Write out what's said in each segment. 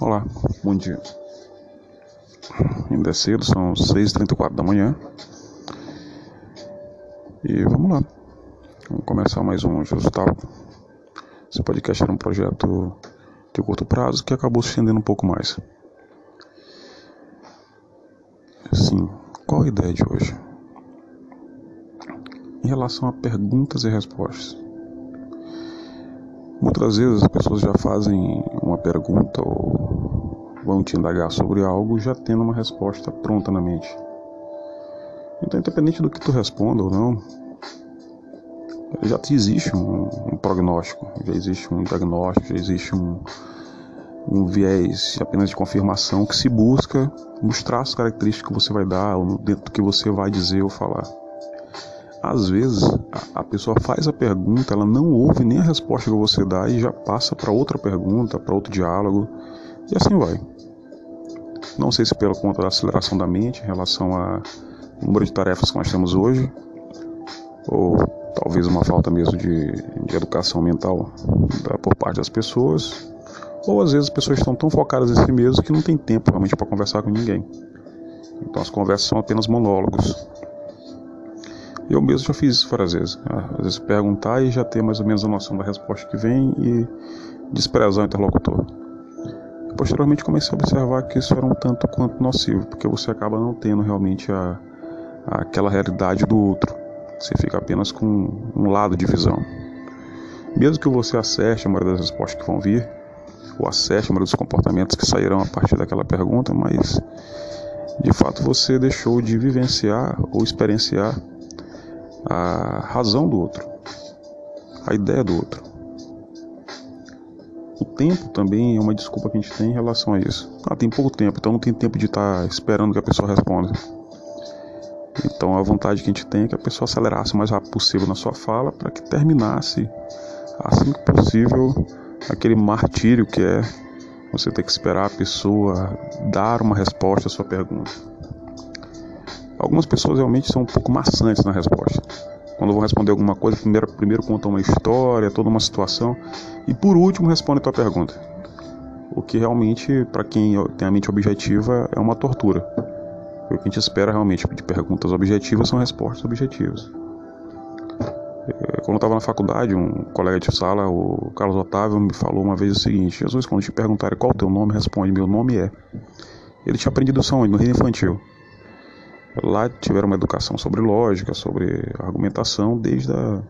Olá, bom dia. Ainda é cedo, são 6h34 da manhã. E vamos lá. Vamos começar mais um Jesus Talk. Esse podcast era um projeto de curto prazo que acabou se estendendo um pouco mais. Sim, qual a ideia de hoje? Em relação a perguntas e respostas. Muitas vezes as pessoas já fazem uma pergunta ou vão te indagar sobre algo já tendo uma resposta pronta na mente. Então, independente do que tu responda ou não, já existe um, um prognóstico, já existe um diagnóstico, já existe um, um viés apenas de confirmação que se busca mostrar as características que você vai dar ou dentro do que você vai dizer ou falar às vezes a, a, pessoa faz a pergunta, ela não ouve nem a resposta que você dá e já passa para outra pergunta, para outro diálogo e assim vai. Não sei se pela conta da aceleração da mente em relação ao número de tarefas que nós temos hoje, ou talvez uma falta mesmo de, de educação mental da, por parte das pessoas, ou às vezes as pessoas estão tão focadas em si que não tem tempo realmente para conversar com ninguém. Então as conversas são apenas monólogos. Eu mesmo já fiz isso várias vezes. Né? Às vezes perguntar e já ter mais ou menos a noção da resposta que vem e desprezar o interlocutor. Posteriormente comecei a observar que isso era um tanto quanto nocivo, porque você acaba não tendo realmente a, a aquela realidade do outro. Você fica apenas com um lado de visão. Mesmo que você acerte a maioria das respostas que vão vir, ou acerte a maioria dos comportamentos que sairão a partir daquela pergunta, mas de fato você deixou de vivenciar ou experienciar a razão do outro, a ideia do outro. O tempo também é uma desculpa que a gente tem em relação a isso. Ah, tem pouco tempo, então não tem tempo de estar tá esperando que a pessoa responda. Então a vontade que a gente tem é que a pessoa acelerasse o mais rápido possível na sua fala para que terminasse assim que possível aquele martírio que é você ter que esperar a pessoa dar uma resposta à sua pergunta. Algumas pessoas realmente são um pouco maçantes na resposta. Quando vão responder alguma coisa, primeiro, primeiro contam uma história, toda uma situação, e por último respondem a tua pergunta. O que realmente, para quem tem a mente objetiva, é uma tortura. o que a gente espera realmente de perguntas objetivas são respostas objetivas. É, quando eu estava na faculdade, um colega de sala, o Carlos Otávio, me falou uma vez o seguinte: Jesus, quando te perguntarem qual o teu nome, responde: Meu nome é. Ele tinha aprendido isso onde? No reino infantil. Lá tiveram uma educação sobre lógica, sobre argumentação desde a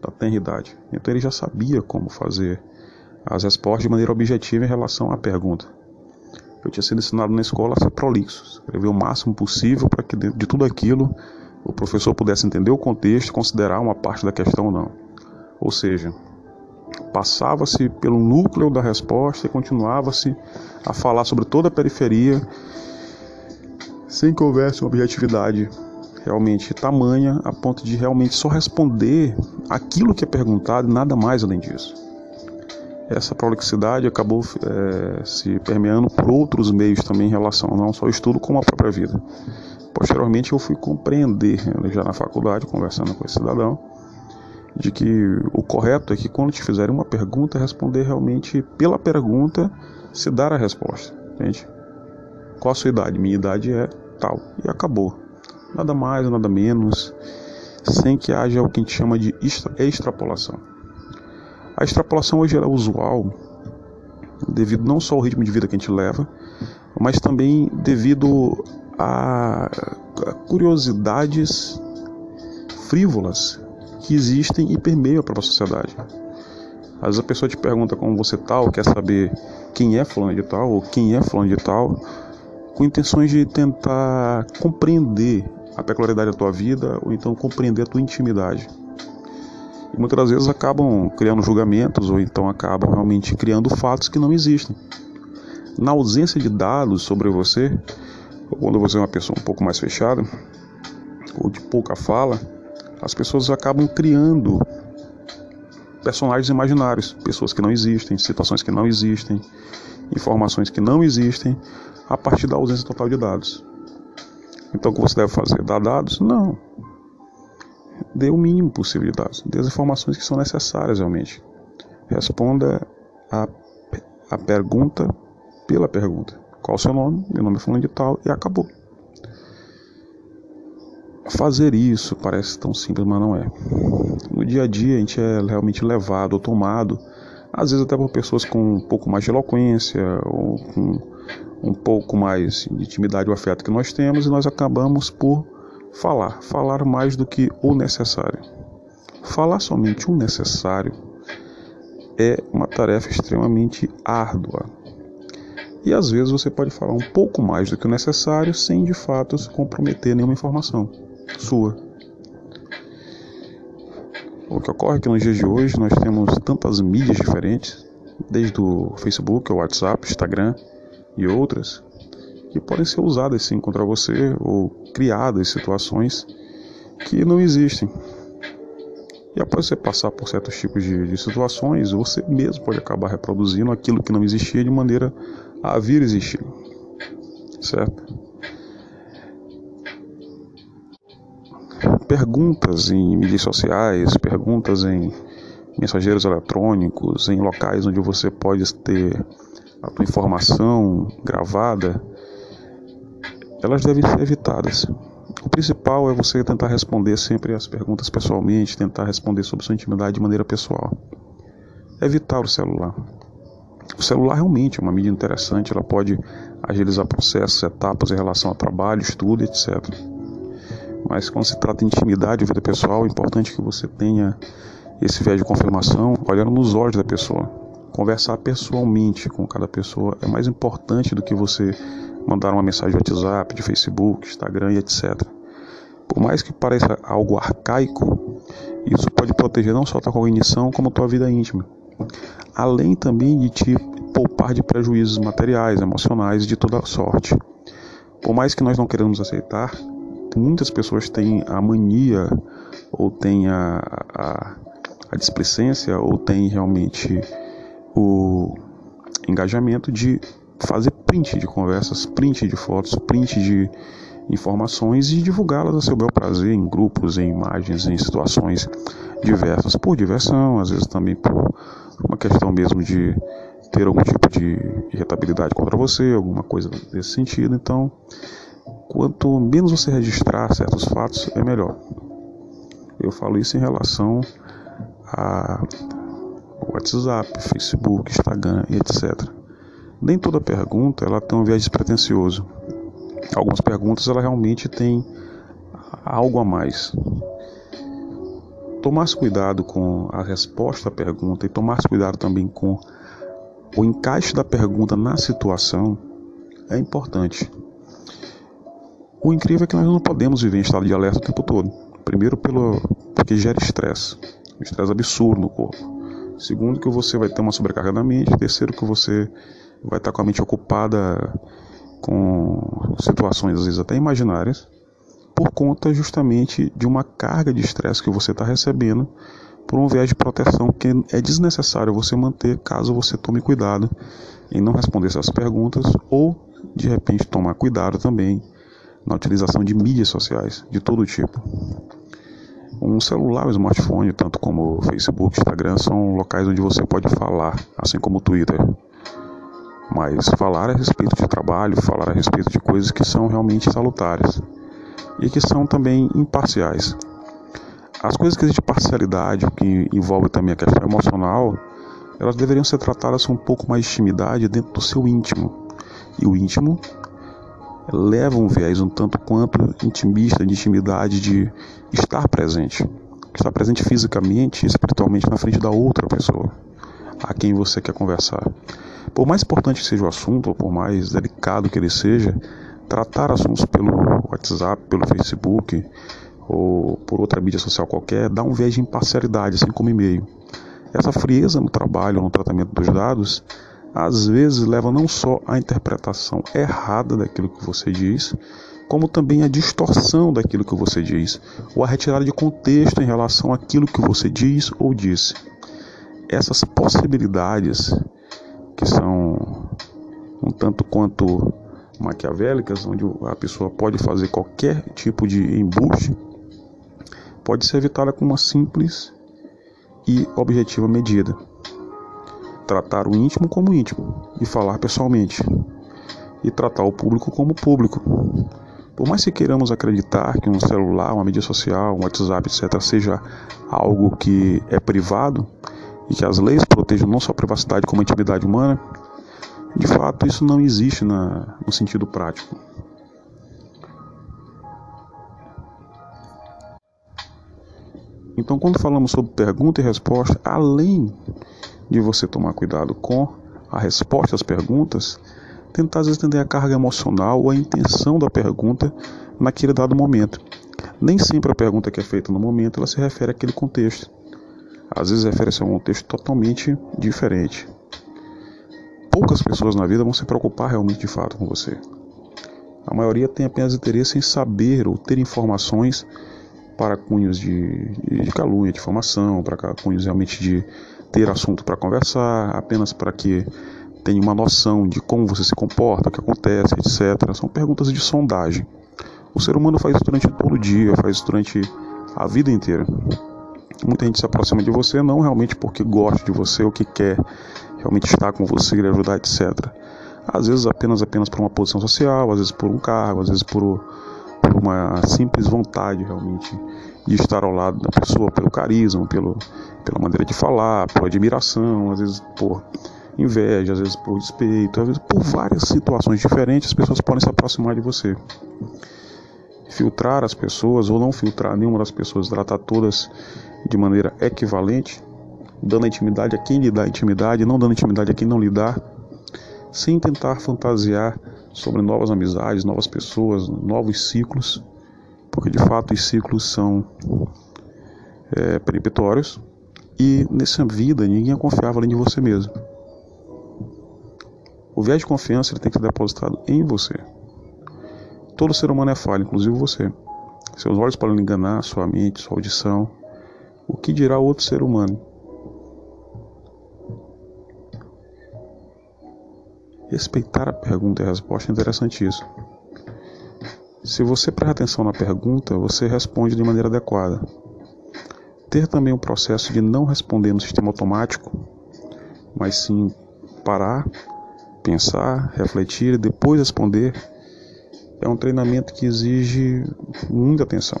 da tenridade. Então ele já sabia como fazer as respostas de maneira objetiva em relação à pergunta. Eu tinha sido ensinado na escola a ser prolixo, escrever o máximo possível para que dentro de tudo aquilo o professor pudesse entender o contexto e considerar uma parte da questão ou não. Ou seja, passava-se pelo núcleo da resposta e continuava-se a falar sobre toda a periferia sem que houvesse uma objetividade realmente tamanha a ponto de realmente só responder aquilo que é perguntado e nada mais além disso. Essa prolixidade acabou é, se permeando por outros meios também em relação não só ao estudo como à própria vida. Posteriormente eu fui compreender, né, já na faculdade, conversando com esse cidadão, de que o correto é que quando te fizerem uma pergunta, responder realmente pela pergunta, se dar a resposta, entende? Qual a sua idade? Minha idade é tal. E acabou. Nada mais, nada menos, sem que haja o que a gente chama de extrapolação. A extrapolação hoje é usual devido não só ao ritmo de vida que a gente leva, mas também devido a curiosidades frívolas que existem e permeiam a própria sociedade. Às vezes a pessoa te pergunta como você tá, ou quer saber quem é fulano de tal, ou quem é fulano de tal, com intenções de tentar compreender a peculiaridade da tua vida ou então compreender a tua intimidade. E muitas das vezes acabam criando julgamentos ou então acabam realmente criando fatos que não existem. Na ausência de dados sobre você, ou quando você é uma pessoa um pouco mais fechada ou de pouca fala, as pessoas acabam criando personagens imaginários, pessoas que não existem, situações que não existem, informações que não existem, a partir da ausência total de dados. Então o que você deve fazer? Dar dados? Não. Dê o mínimo possível de dados. Dê as informações que são necessárias realmente. Responda a, a pergunta pela pergunta. Qual o seu nome? Meu nome é fulano de tal e acabou. Fazer isso parece tão simples, mas não é. No dia a dia a gente é realmente levado ou tomado, às vezes até por pessoas com um pouco mais de eloquência ou com um pouco mais de intimidade ou afeto que nós temos e nós acabamos por falar, falar mais do que o necessário. Falar somente o necessário é uma tarefa extremamente árdua. E às vezes você pode falar um pouco mais do que o necessário sem de fato se comprometer nenhuma informação sua. O que ocorre é que nos dias de hoje nós temos tantas mídias diferentes, desde o Facebook, o WhatsApp, Instagram e outras, que podem ser usadas sim contra você ou criadas situações que não existem. E após você passar por certos tipos de, de situações, você mesmo pode acabar reproduzindo aquilo que não existia de maneira a vir existir. Certo? Perguntas em mídias sociais, perguntas em mensageiros eletrônicos, em locais onde você pode ter a tua informação gravada, elas devem ser evitadas. O principal é você tentar responder sempre as perguntas pessoalmente, tentar responder sobre sua intimidade de maneira pessoal. Evitar o celular. O celular realmente é uma mídia interessante, ela pode agilizar processos, etapas em relação a trabalho, estudo, etc. Mas quando se trata de intimidade e vida pessoal, é importante que você tenha esse viés de confirmação olhando nos olhos da pessoa. Conversar pessoalmente com cada pessoa é mais importante do que você mandar uma mensagem de WhatsApp, de Facebook, Instagram e etc. Por mais que pareça algo arcaico, isso pode proteger não só a tua cognição, como a tua vida íntima. Além também de te poupar de prejuízos materiais, emocionais de toda sorte. Por mais que nós não queremos aceitar, muitas pessoas têm a mania ou têm a, a, a displicência ou têm realmente o engajamento de fazer print de conversas, print de fotos, print de informações e divulgá-las a seu bel prazer em grupos, em imagens, em situações diversas, por diversão, às vezes também por uma questão mesmo de ter algum tipo de irritabilidade contra você, alguma coisa desse sentido. Então, quanto menos você registrar certos fatos, é melhor. Eu falo isso em relação a WhatsApp, Facebook, Instagram etc. Nem toda pergunta ela tem um viés despretensioso. Algumas perguntas ela realmente tem algo a mais. Tomar cuidado com a resposta à pergunta e tomar cuidado também com o encaixe da pergunta na situação é importante. O incrível é que nós não podemos viver em estado de alerta o tempo todo. Primeiro, pelo, porque gera estresse, um estresse absurdo no corpo. Segundo, que você vai ter uma sobrecarga da mente. Terceiro, que você vai estar com a mente ocupada com situações, às vezes até imaginárias, por conta justamente de uma carga de estresse que você está recebendo por um viés de proteção que é desnecessário você manter caso você tome cuidado em não responder essas perguntas ou de repente tomar cuidado também na utilização de mídias sociais de todo tipo. Um celular, um smartphone, tanto como Facebook, Instagram, são locais onde você pode falar, assim como o Twitter. Mas falar a respeito de trabalho, falar a respeito de coisas que são realmente salutares e que são também imparciais. As coisas que existe parcialidade, que envolve também a questão emocional, elas deveriam ser tratadas com um pouco mais de intimidade dentro do seu íntimo. E o íntimo leva um viés um tanto quanto intimista, de intimidade, de estar presente. Estar presente fisicamente e espiritualmente na frente da outra pessoa, a quem você quer conversar. Por mais importante que seja o assunto, ou por mais delicado que ele seja, tratar assuntos pelo WhatsApp, pelo Facebook ou por outra mídia social qualquer dá um viés de imparcialidade, assim como e-mail. Essa frieza no trabalho, no tratamento dos dados, às vezes leva não só à interpretação errada daquilo que você diz, como também à distorção daquilo que você diz, ou à retirada de contexto em relação àquilo que você diz ou disse. Essas possibilidades, que são um tanto quanto maquiavélicas, onde a pessoa pode fazer qualquer tipo de embuste, pode ser evitada com uma simples e objetiva medida. Tratar o íntimo como íntimo e falar pessoalmente, e tratar o público como público. Por mais que queiramos acreditar que um celular, uma mídia social, um WhatsApp, etc., seja algo que é privado e que as leis protejam não só a privacidade como a intimidade humana, de fato isso não existe na, no sentido prático. Então, quando falamos sobre pergunta e resposta, além de você tomar cuidado com a resposta às perguntas, tentar às vezes entender a carga emocional ou a intenção da pergunta naquele dado momento. Nem sempre a pergunta que é feita no momento ela se refere àquele contexto. Às vezes refere-se a um contexto totalmente diferente. Poucas pessoas na vida vão se preocupar realmente de fato com você. A maioria tem apenas interesse em saber ou ter informações para cunhos de, de calúnia, de formação, para cunhos realmente de ter assunto para conversar, apenas para que tenha uma noção de como você se comporta, o que acontece, etc. São perguntas de sondagem. O ser humano faz isso durante todo o dia, faz isso durante a vida inteira. Muita gente se aproxima de você não realmente porque gosta de você ou que quer realmente estar com você, lhe ajudar, etc. Às vezes apenas apenas por uma posição social, às vezes por um cargo, às vezes por por uma simples vontade realmente de estar ao lado da pessoa, pelo carisma, pelo, pela maneira de falar, por admiração, às vezes por inveja, às vezes por despeito, às vezes por várias situações diferentes, as pessoas podem se aproximar de você. Filtrar as pessoas ou não filtrar nenhuma das pessoas, tratar todas de maneira equivalente, dando intimidade a quem lhe dá intimidade, não dando intimidade a quem não lhe dá, sem tentar fantasiar sobre novas amizades, novas pessoas, novos ciclos, porque de fato os ciclos são é, peripetórios e nessa vida ninguém confiável além de você mesmo. O viés de confiança ele tem que ser depositado em você. Todo ser humano é falho, inclusive você. Seus olhos podem enganar, sua mente, sua audição. O que dirá outro ser humano? Respeitar a pergunta e a resposta é interessante isso. Se você prestar atenção na pergunta, você responde de maneira adequada. Ter também o um processo de não responder no sistema automático, mas sim parar, pensar, refletir e depois responder, é um treinamento que exige muita atenção.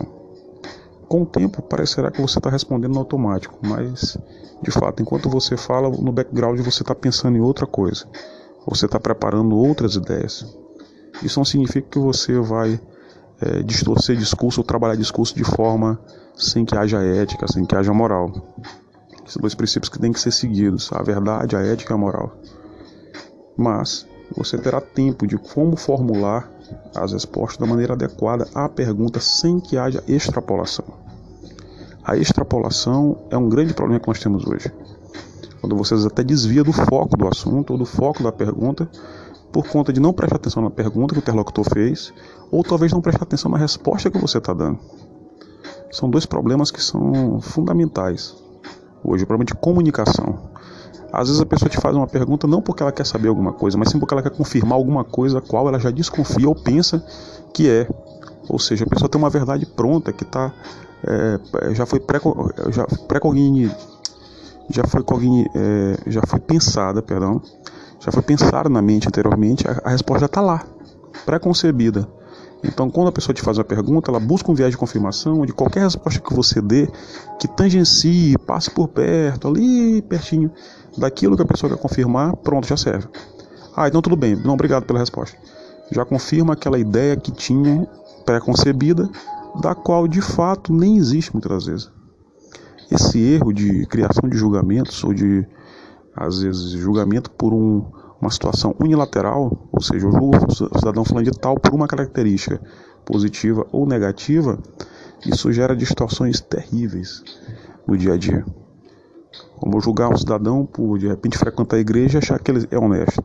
Com o tempo, parecerá que você está respondendo no automático, mas de fato, enquanto você fala, no background você está pensando em outra coisa você está preparando outras ideias. Isso não significa que você vai é, distorcer discurso ou trabalhar discurso de forma sem que haja ética, sem que haja moral. São dois princípios que têm que ser seguidos: a verdade, a ética e a moral. Mas você terá tempo de como formular as respostas da maneira adequada à pergunta sem que haja extrapolação. A extrapolação é um grande problema que nós temos hoje quando você até desvia do foco do assunto ou do foco da pergunta por conta de não prestar atenção na pergunta que o interlocutor fez ou talvez não prestar atenção na resposta que você está dando. São dois problemas que são fundamentais hoje, o problema de comunicação. Às vezes a pessoa te faz uma pergunta não porque ela quer saber alguma coisa, mas sim porque ela quer confirmar alguma coisa a qual ela já desconfia ou pensa que é. Ou seja, a pessoa tem uma verdade pronta que tá, é, já foi pré-cognitiva já foi, é, já foi pensada, perdão, já foi pensada na mente anteriormente, a, a resposta já está lá, pré-concebida. Então, quando a pessoa te faz uma pergunta, ela busca um viés de confirmação de qualquer resposta que você dê, que tangencie, passe por perto, ali pertinho daquilo que a pessoa quer confirmar, pronto, já serve. Ah, então tudo bem, não, obrigado pela resposta. Já confirma aquela ideia que tinha pré-concebida, da qual de fato nem existe muitas vezes. Esse erro de criação de julgamentos ou de, às vezes, julgamento por um, uma situação unilateral, ou seja, eu julgo o cidadão falando de tal por uma característica positiva ou negativa, isso gera distorções terríveis no dia a dia. Como julgar um cidadão por de repente frequentar a igreja e achar que ele é honesto,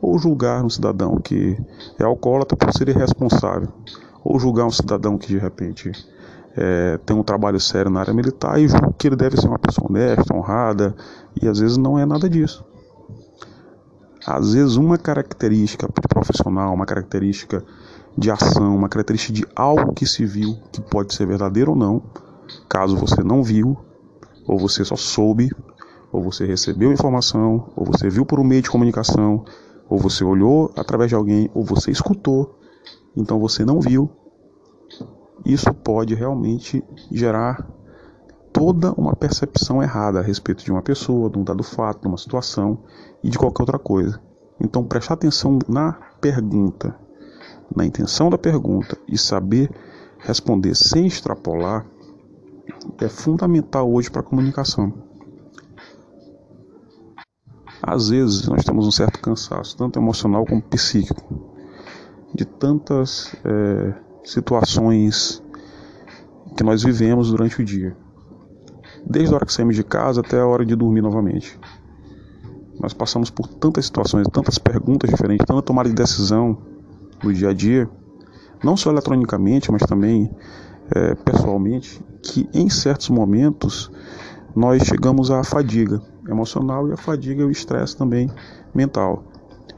ou julgar um cidadão que é alcoólatra por ser irresponsável, ou julgar um cidadão que de repente é, tem um trabalho sério na área militar e julgo que ele deve ser uma pessoa honesta, honrada, e às vezes não é nada disso. Às vezes uma característica profissional, uma característica de ação, uma característica de algo que se viu, que pode ser verdadeiro ou não, caso você não viu, ou você só soube, ou você recebeu informação, ou você viu por um meio de comunicação, ou você olhou através de alguém, ou você escutou, então você não viu. Isso pode realmente gerar toda uma percepção errada a respeito de uma pessoa, de um dado fato, de uma situação e de qualquer outra coisa. Então, prestar atenção na pergunta, na intenção da pergunta e saber responder sem extrapolar é fundamental hoje para a comunicação. Às vezes nós temos um certo cansaço, tanto emocional como psíquico, de tantas é, situações que nós vivemos durante o dia, desde a hora que saímos de casa até a hora de dormir novamente. Nós passamos por tantas situações, tantas perguntas diferentes, tanta tomada de decisão no dia a dia, não só eletronicamente, mas também é, pessoalmente, que em certos momentos nós chegamos à fadiga emocional e a fadiga e o estresse também mental.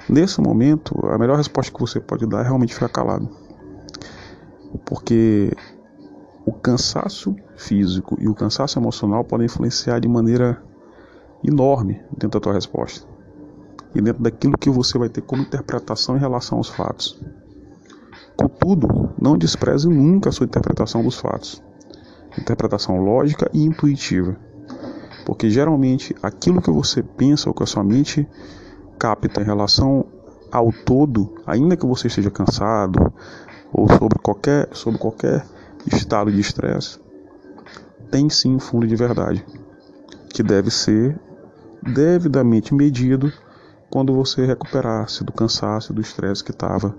Nesse momento, a melhor resposta que você pode dar é realmente ficar calado. Porque o cansaço físico e o cansaço emocional podem influenciar de maneira enorme dentro da tua resposta e dentro daquilo que você vai ter como interpretação em relação aos fatos. Contudo, não despreze nunca a sua interpretação dos fatos. Interpretação lógica e intuitiva. Porque geralmente aquilo que você pensa ou que a sua mente capta em relação ao todo, ainda que você esteja cansado ou sobre qualquer, sobre qualquer estado de estresse, tem sim um fundo de verdade, que deve ser devidamente medido quando você recuperasse do cansaço, do estresse que estava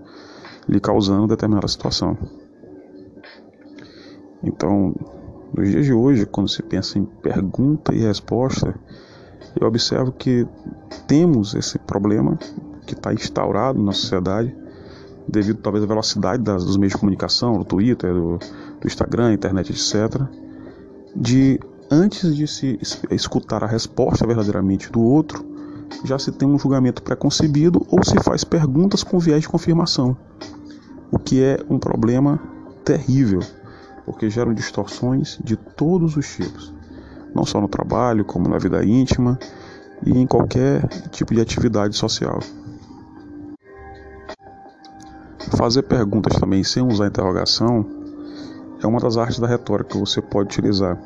lhe causando determinada situação. Então, nos dias de hoje, quando se pensa em pergunta e resposta, eu observo que temos esse problema que está instaurado na sociedade, devido talvez à velocidade das, dos meios de comunicação, do Twitter, do, do Instagram, internet, etc., de antes de se escutar a resposta verdadeiramente do outro, já se tem um julgamento preconcebido ou se faz perguntas com viés de confirmação, o que é um problema terrível, porque geram distorções de todos os tipos, não só no trabalho, como na vida íntima e em qualquer tipo de atividade social. Fazer perguntas também sem usar interrogação é uma das artes da retórica que você pode utilizar.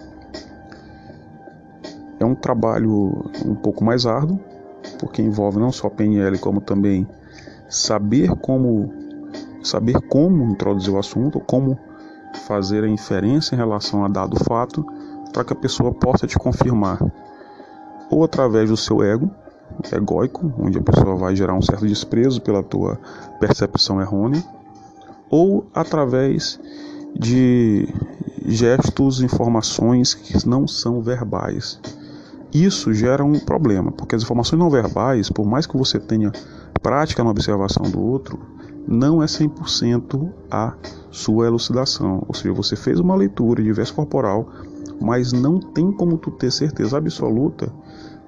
É um trabalho um pouco mais árduo, porque envolve não só PNL como também saber como saber como introduzir o assunto, como fazer a inferência em relação a dado fato, para que a pessoa possa te confirmar, ou através do seu ego, egóico, onde a pessoa vai gerar um certo desprezo pela tua percepção errônea, ou através de gestos, informações que não são verbais. Isso gera um problema, porque as informações não verbais, por mais que você tenha prática na observação do outro, não é 100% a sua elucidação. Ou seja, você fez uma leitura de verso corporal, mas não tem como tu ter certeza absoluta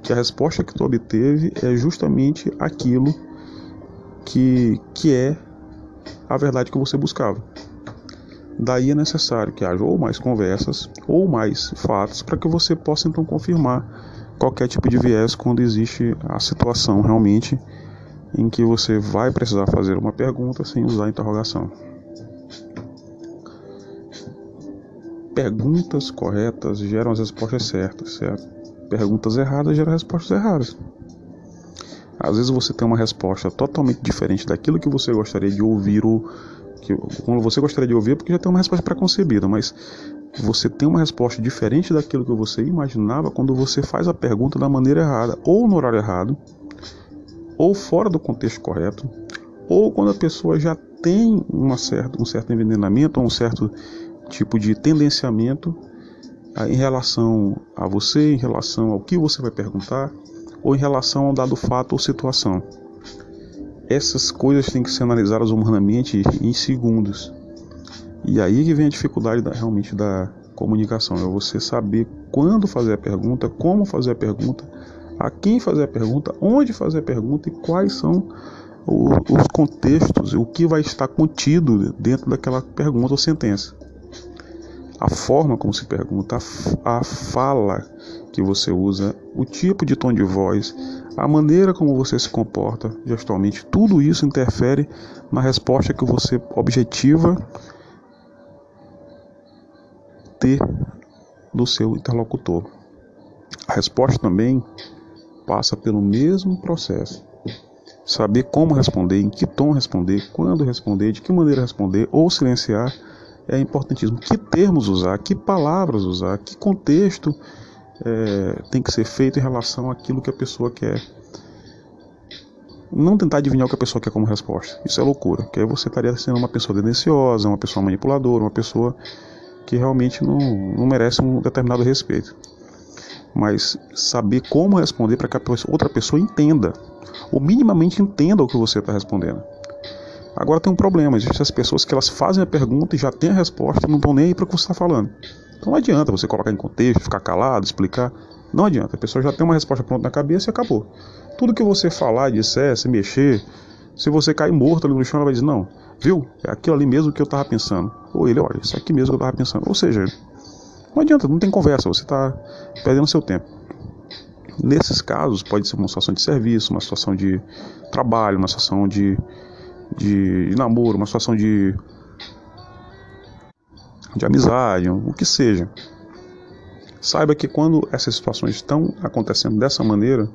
que a resposta que tu obteve é justamente aquilo que, que é a verdade que você buscava. Daí é necessário que haja ou mais conversas ou mais fatos para que você possa então confirmar qualquer tipo de viés quando existe a situação realmente em que você vai precisar fazer uma pergunta sem usar interrogação. Perguntas corretas geram as respostas certas, certo? Perguntas erradas geram respostas erradas. Às vezes você tem uma resposta totalmente diferente daquilo que você gostaria de ouvir ou que quando você gostaria de ouvir, porque já tem uma resposta preconcebida, mas você tem uma resposta diferente daquilo que você imaginava quando você faz a pergunta da maneira errada, ou no horário errado, ou fora do contexto correto, ou quando a pessoa já tem uma certa, um certo envenenamento ou um certo tipo de tendenciamento ah, em relação a você, em relação ao que você vai perguntar, ou em relação a um dado fato ou situação. Essas coisas têm que ser analisadas humanamente em segundos. E aí que vem a dificuldade da, realmente da comunicação, é você saber quando fazer a pergunta, como fazer a pergunta, a quem fazer a pergunta, onde fazer a pergunta e quais são os contextos, o que vai estar contido dentro daquela pergunta ou sentença. A forma como se pergunta, a fala que você usa, o tipo de tom de voz, a maneira como você se comporta gestualmente, tudo isso interfere na resposta que você objetiva ter do seu interlocutor. A resposta também passa pelo mesmo processo. Saber como responder, em que tom responder, quando responder, de que maneira responder ou silenciar é importantíssimo. Que termos usar, que palavras usar, que contexto é, tem que ser feito em relação àquilo que a pessoa quer. Não tentar adivinhar o que a pessoa quer como resposta. Isso é loucura, porque aí você estaria sendo uma pessoa tendenciosa, uma pessoa manipuladora, uma pessoa que realmente não, não merece um determinado respeito. Mas saber como responder para que a outra pessoa entenda, ou minimamente entenda o que você está respondendo. Agora tem um problema, existem as pessoas que elas fazem a pergunta e já têm a resposta e não estão nem aí para o que você está falando. Então não adianta você colocar em contexto, ficar calado, explicar. Não adianta, a pessoa já tem uma resposta pronta na cabeça e acabou. Tudo que você falar, disser, se mexer, se você cair morto ali no chão, ela vai dizer, não, viu? É aquilo ali mesmo que eu estava pensando. Ou ele, olha, isso aqui mesmo que eu estava pensando. Ou seja, não adianta, não tem conversa, você está perdendo seu tempo. Nesses casos, pode ser uma situação de serviço, uma situação de trabalho, uma situação de, de, de namoro, uma situação de de amizade, o que seja. Saiba que quando essas situações estão acontecendo dessa maneira,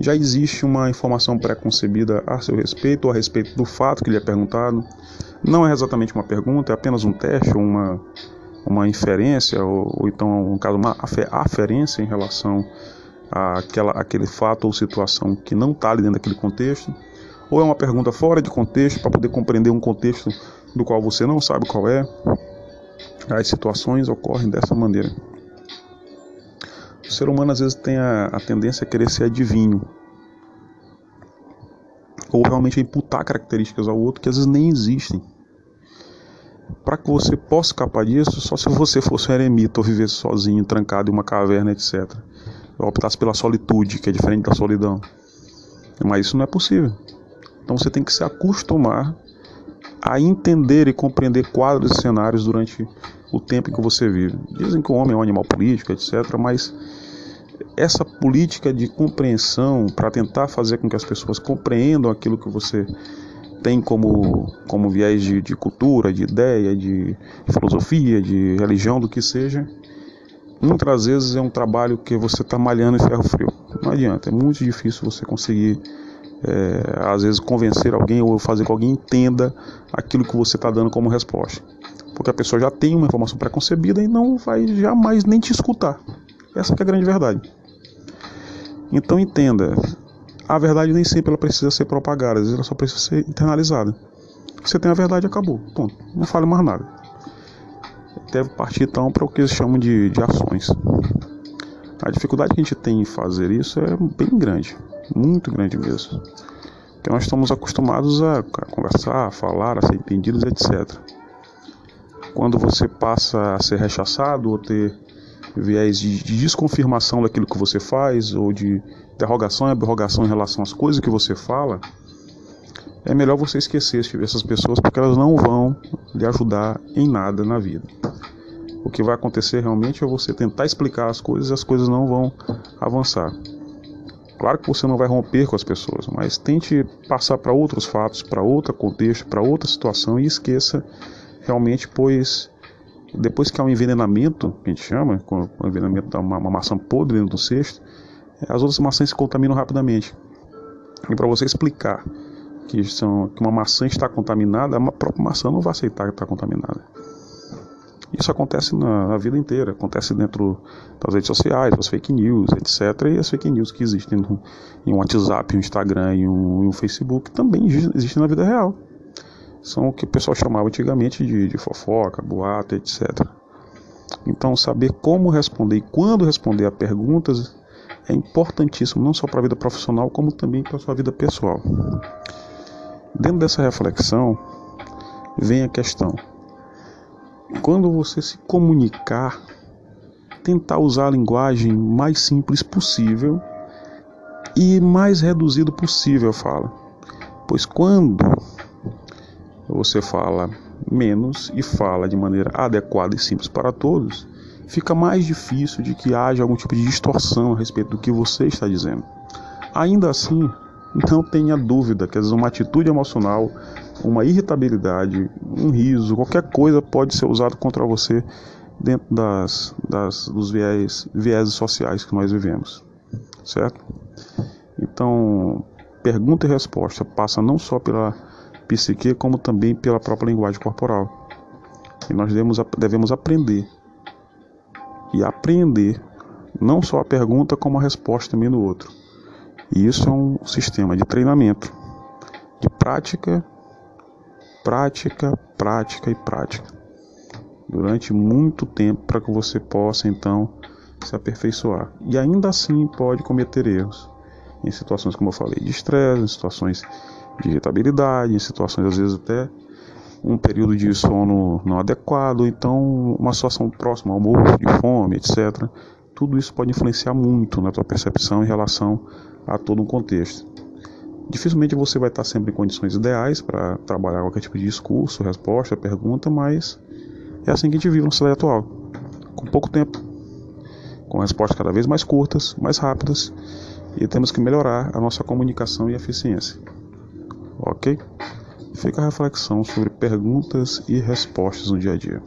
já existe uma informação pré-concebida a seu respeito ou a respeito do fato que lhe é perguntado. Não é exatamente uma pergunta, é apenas um teste ou uma, uma inferência, ou, ou então, no caso, uma aferência em relação àquela, àquele fato ou situação que não está ali dentro daquele contexto. Ou é uma pergunta fora de contexto para poder compreender um contexto do qual você não sabe qual é. As situações ocorrem dessa maneira. O ser humano às vezes tem a, a tendência a querer ser adivinho. Ou realmente imputar características ao outro que às vezes nem existem. Para que você possa escapar disso, só se você fosse um eremita ou vivesse sozinho, trancado em uma caverna, etc. Ou optasse pela solitude, que é diferente da solidão. Mas isso não é possível. Então você tem que se acostumar a entender e compreender quadros e cenários durante o tempo em que você vive. Dizem que o homem é um animal político, etc., mas essa política de compreensão para tentar fazer com que as pessoas compreendam aquilo que você tem como, como viés de, de cultura, de ideia, de, filosofia, de religião, do que seja, muitas vezes é um trabalho que você está malhando em ferro frio. Não adianta, é muito difícil você conseguir é, às vezes convencer alguém ou fazer com que alguém entenda aquilo que você está dando como resposta. Porque a pessoa já tem uma informação preconcebida e não vai jamais nem te escutar. Essa é a grande verdade. Então entenda, a verdade nem sempre ela precisa ser propagada, às vezes ela só precisa ser internalizada. Você tem a verdade, acabou. Ponto. Não fale mais nada. Deve partir então para o que eles chamam de, de ações. A dificuldade que a gente tem em fazer isso é bem grande muito grande mesmo. Porque nós estamos acostumados a conversar, a falar, a ser entendidos, etc. Quando você passa a ser rechaçado ou ter viés de, de desconfirmação daquilo que você faz, ou de interrogação e abrogação em relação às coisas que você fala, é melhor você esquecer essas pessoas porque elas não vão lhe ajudar em nada na vida. O que vai acontecer realmente é você tentar explicar as coisas e as coisas não vão avançar. Claro que você não vai romper com as pessoas, mas tente passar para outros fatos, para outro contexto, para outra situação e esqueça realmente, pois depois que há um envenenamento, que a gente chama, o envenenamento de uma, uma maçã podre dentro do cesto, as outras maçãs se contaminam rapidamente. E para você explicar que, são, que uma maçã está contaminada, a própria maçã não vai aceitar que está contaminada. Isso acontece na, na, vida inteira, acontece dentro das redes sociais, as fake news, etc. E as fake news que existem no, em um WhatsApp, um Instagram e um, um Facebook também existem na vida real. São o que o pessoal chamava antigamente de, de fofoca, boato, etc. Então, saber como responder e quando responder a perguntas é importantíssimo, não só para a vida profissional, como também para a sua vida pessoal. Dentro dessa reflexão, vem a questão: quando você se comunicar, tentar usar a linguagem mais simples possível e mais reduzido possível, fala. Pois quando você fala menos e fala de maneira adequada e simples para todos, fica mais difícil de que haja algum tipo de distorção a respeito do que você está dizendo. Ainda assim, não tenha dúvida que às vezes uma atitude emocional, uma irritabilidade, um riso, qualquer coisa pode ser usado contra você dentro das, das dos viés, viés sociais que nós vivemos, certo? Então, pergunta e resposta passa não só pela psique, como também pela própria linguagem corporal. E nós devemos, devemos aprender e aprender não só a pergunta, como a resposta também do outro. E isso é um sistema de treinamento, de prática, prática, prática e prática. Durante muito tempo para que você possa então se aperfeiçoar. E ainda assim pode cometer erros. Em situações, como eu falei, de estresse, em situações de irritabilidade, em situações às vezes até um período de sono não adequado, então uma situação próxima ao almoço, de fome, etc. Tudo isso pode influenciar muito na tua percepção em relação a todo um contexto. Dificilmente você vai estar sempre em condições ideais para trabalhar qualquer tipo de discurso, resposta, pergunta, mas é assim que a gente vive na sociedade atual. Com pouco tempo, com respostas cada vez mais curtas, mais rápidas, e temos que melhorar a nossa comunicação e eficiência. Ok? Fica a reflexão sobre perguntas e respostas no dia a dia.